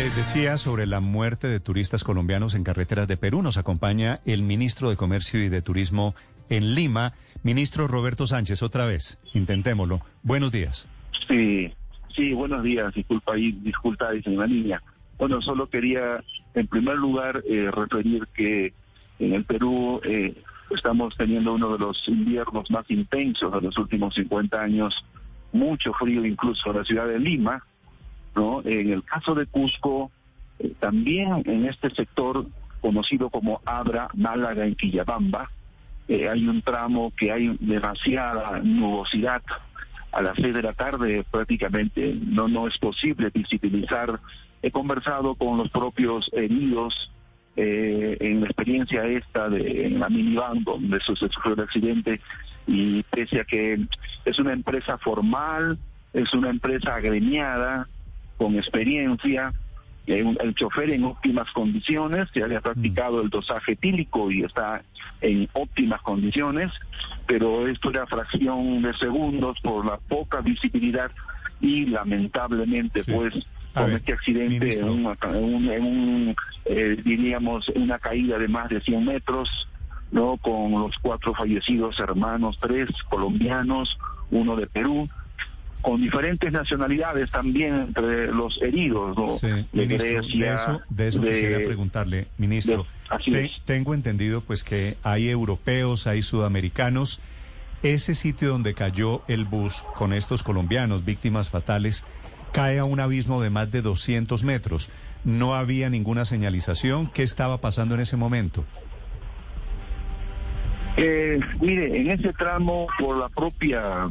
Les decía sobre la muerte de turistas colombianos en carreteras de Perú. Nos acompaña el ministro de Comercio y de Turismo en Lima, ministro Roberto Sánchez. Otra vez, intentémoslo. Buenos días. Sí, sí, buenos días. Disculpa ahí, disculpa, dice la niña. Bueno, solo quería, en primer lugar, eh, referir que en el Perú eh, estamos teniendo uno de los inviernos más intensos de los últimos 50 años, mucho frío incluso en la ciudad de Lima, En el caso de Cusco, eh, también en este sector conocido como Abra, Málaga, en Quillabamba, eh, hay un tramo que hay demasiada nubosidad. A las seis de la tarde prácticamente no, no es posible visibilizar He conversado con los propios heridos eh, en la experiencia esta de la minivan donde se sufrió el accidente y pese a que es una empresa formal, es una empresa agremiada, con experiencia, el, chofer en óptimas condiciones, se había practicado el dosaje tílico y está en óptimas condiciones, pero esto era fracción de segundos por la poca visibilidad y lamentablemente pues con este accidente en un, en un eh, diríamos, una caída de más de 100 metros, ¿no? Con los cuatro fallecidos hermanos, tres colombianos, uno de Perú, con diferentes nacionalidades también entre los heridos, ¿no? de Grecia. De eso, quisiera preguntarle, ministro. tengo entendido pues que hay europeos, hay sudamericanos. Ese sitio donde cayó el bus con estos colombianos, víctimas fatales, cae a un abismo de más de 200 metros. No había ninguna señalización. ¿Qué estaba pasando en ese momento? Eh, mire, en ese tramo, por la propia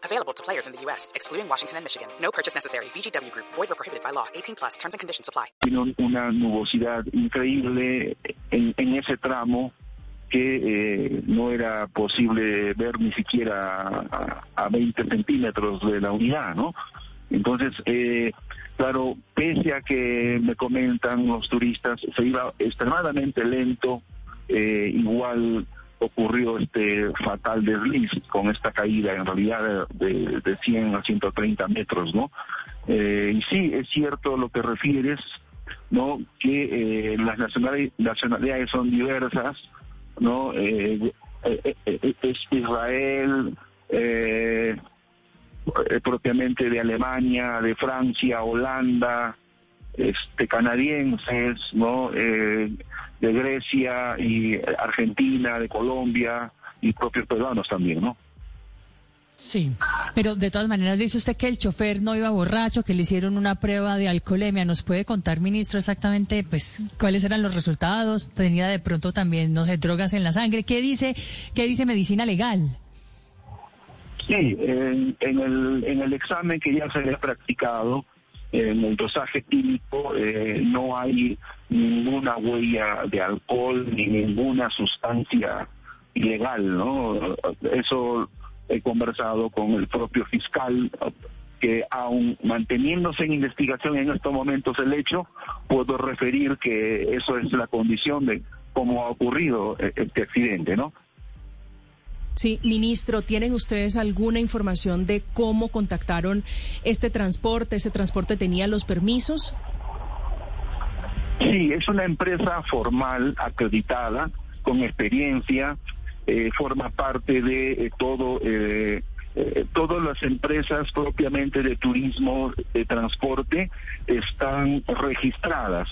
Available to players in the U.S., excluding Washington and Michigan. No purchase necessary. VGW Group. Void or prohibited by law. 18 plus. Terms and conditions apply. Una nubosidad increíble en, en ese tramo que eh, no era posible ver ni siquiera a, a 20 centímetros de la unidad, ¿no? Entonces, eh, claro, pese a que me comentan los turistas, se iba extremadamente lento, eh, igual ocurrió este fatal desliz con esta caída en realidad de, de 100 a 130 metros, ¿no? Eh, y sí, es cierto lo que refieres, ¿no? Que eh, las nacionalidades son diversas, ¿no? Eh, es Israel, propiamente de Alemania, de Francia, Holanda, este canadienses, ¿no? de Grecia y Argentina, de Colombia y propios peruanos también, ¿no? Sí, pero de todas maneras dice usted que el chofer no iba borracho, que le hicieron una prueba de alcoholemia. ¿Nos puede contar, ministro, exactamente pues cuáles eran los resultados? ¿Tenía de pronto también, no sé, drogas en la sangre? ¿Qué dice, qué dice medicina legal? Sí, en, el, en el examen que ya se había practicado, en el dosaje químico, eh, no hay ninguna huella de alcohol ni ninguna sustancia ilegal, ¿no? Eso he conversado con el propio fiscal que aún manteniéndose en investigación en estos momentos el hecho, puedo referir que eso es la condición de cómo ha ocurrido e-, este accidente, ¿no? Sí, ministro, ¿tienen ustedes alguna información de cómo contactaron este transporte? ¿Ese transporte tenía los permisos? Sí, es una empresa formal, acreditada, con experiencia, eh, forma parte de eh, todo eh, eh, todas las empresas propiamente de turismo, de transporte, están registradas.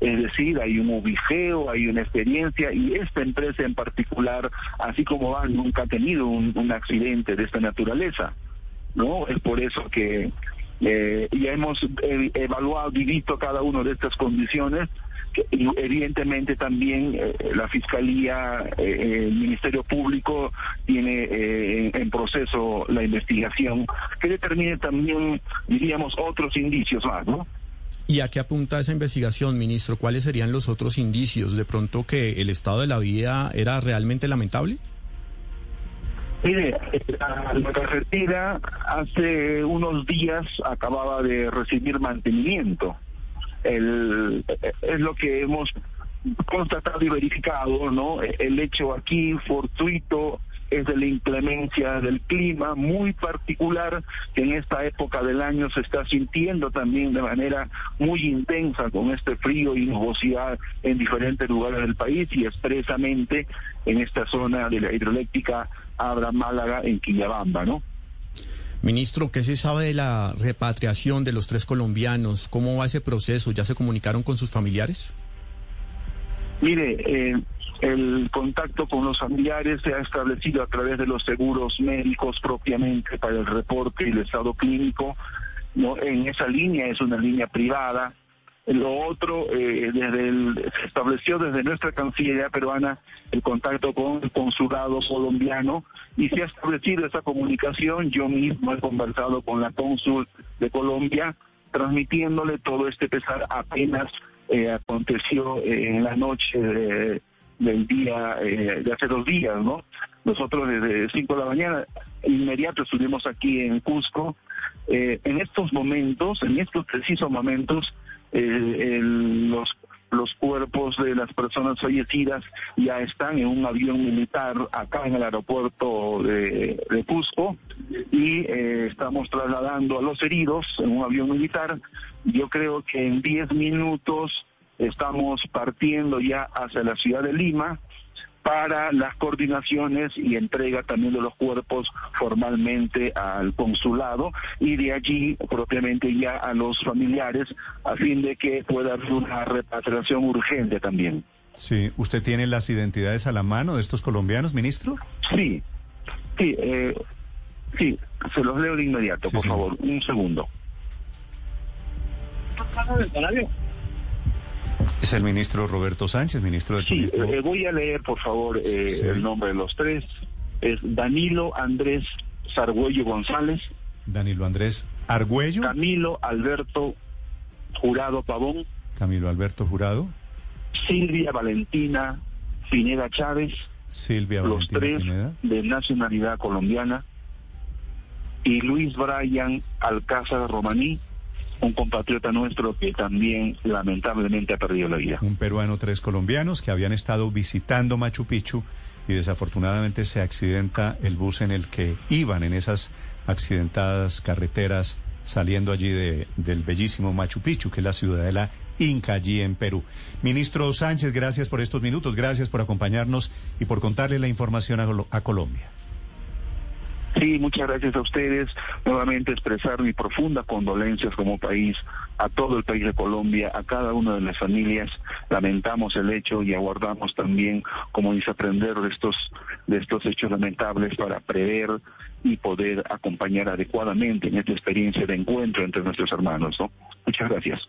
Es decir, hay un ubiceo, hay una experiencia y esta empresa en particular, así como van, nunca ha tenido un, accidente de esta naturaleza. ¿no? Es por eso que eh, ya hemos eh, evaluado y visto cada una de estas condiciones evidentemente también eh, la Fiscalía, el Ministerio Público tiene en proceso la investigación que determine también, diríamos, otros indicios más, ¿no? ¿Y a qué apunta esa investigación, ministro? ¿Cuáles serían los otros indicios? ¿De pronto que el estado de la vía era realmente lamentable? Mire, la carretera hace unos días acababa de recibir mantenimiento el, es lo que hemos constatado y verificado, ¿no? El hecho aquí fortuito es de la inclemencia del clima muy particular que en esta época del año se está sintiendo también de manera muy intensa con este frío y nubosidad en diferentes lugares del país y expresamente en esta zona de la hidroeléctrica Abra Málaga en Quillabamba, ¿no? Ministro, ¿qué se sabe de la repatriación de los tres colombianos? ¿Cómo va ese proceso? ¿Ya se comunicaron con sus familiares? Mire, eh, el contacto con los familiares se ha establecido a través de los seguros médicos propiamente para el reporte y el estado clínico. ¿no? En esa línea es una línea privada lo otro, eh, desde se estableció desde nuestra Cancillería peruana el contacto con el consulado colombiano y se ha establecido esa comunicación. Yo mismo he conversado con la cónsul de Colombia, transmitiéndole todo este pesar apenas eh, aconteció eh, en la noche del día, de hace dos días, ¿no? Nosotros desde 5 de la mañana, inmediato estuvimos aquí en Cusco. en estos momentos, en estos precisos momentos, eh, los los cuerpos de las personas fallecidas ya están en un avión militar acá en el aeropuerto de, Cusco y eh, estamos trasladando a los heridos en un avión militar. Yo creo que en 10 minutos estamos partiendo ya hacia la ciudad de Lima para las coordinaciones y entrega también de los cuerpos formalmente al consulado y de allí propiamente ya a los familiares a fin de que pueda haber una repatriación urgente también. Sí, ¿usted tiene las identidades a la mano de estos colombianos, ministro? Sí, sí, eh, sí, se los leo de inmediato, por favor, un segundo. Es el ministro Roberto Sánchez, ministro de sí, eh, voy a leer, por favor, eh, el nombre de los tres. Es Danilo Andrés Sargüello González. Danilo Andrés Argüello. Camilo Alberto Jurado Pavón. Camilo Alberto Jurado. Silvia Valentina Pineda Chávez. Silvia Los tres de nacionalidad colombiana. Y Luis Brian Alcázar Romaní un compatriota nuestro que también lamentablemente ha perdido la vida. Un peruano, tres colombianos que habían estado visitando Machu Picchu y desafortunadamente se accidenta el bus en el que iban en esas accidentadas carreteras saliendo allí de, del bellísimo Machu Picchu, que es la ciudadela Inca allí en Perú. Ministro Sánchez, gracias por estos minutos, gracias por acompañarnos y por contarle la información a Colombia. Sí, muchas gracias a ustedes. Nuevamente expresar mi profunda condolencias como país a todo el país de Colombia, a cada una de las familias. Lamentamos el hecho y aguardamos también, como dice, aprender de estos, de estos hechos lamentables para prever y poder acompañar adecuadamente en esta experiencia de encuentro entre nuestros hermanos. ¿no? Muchas gracias.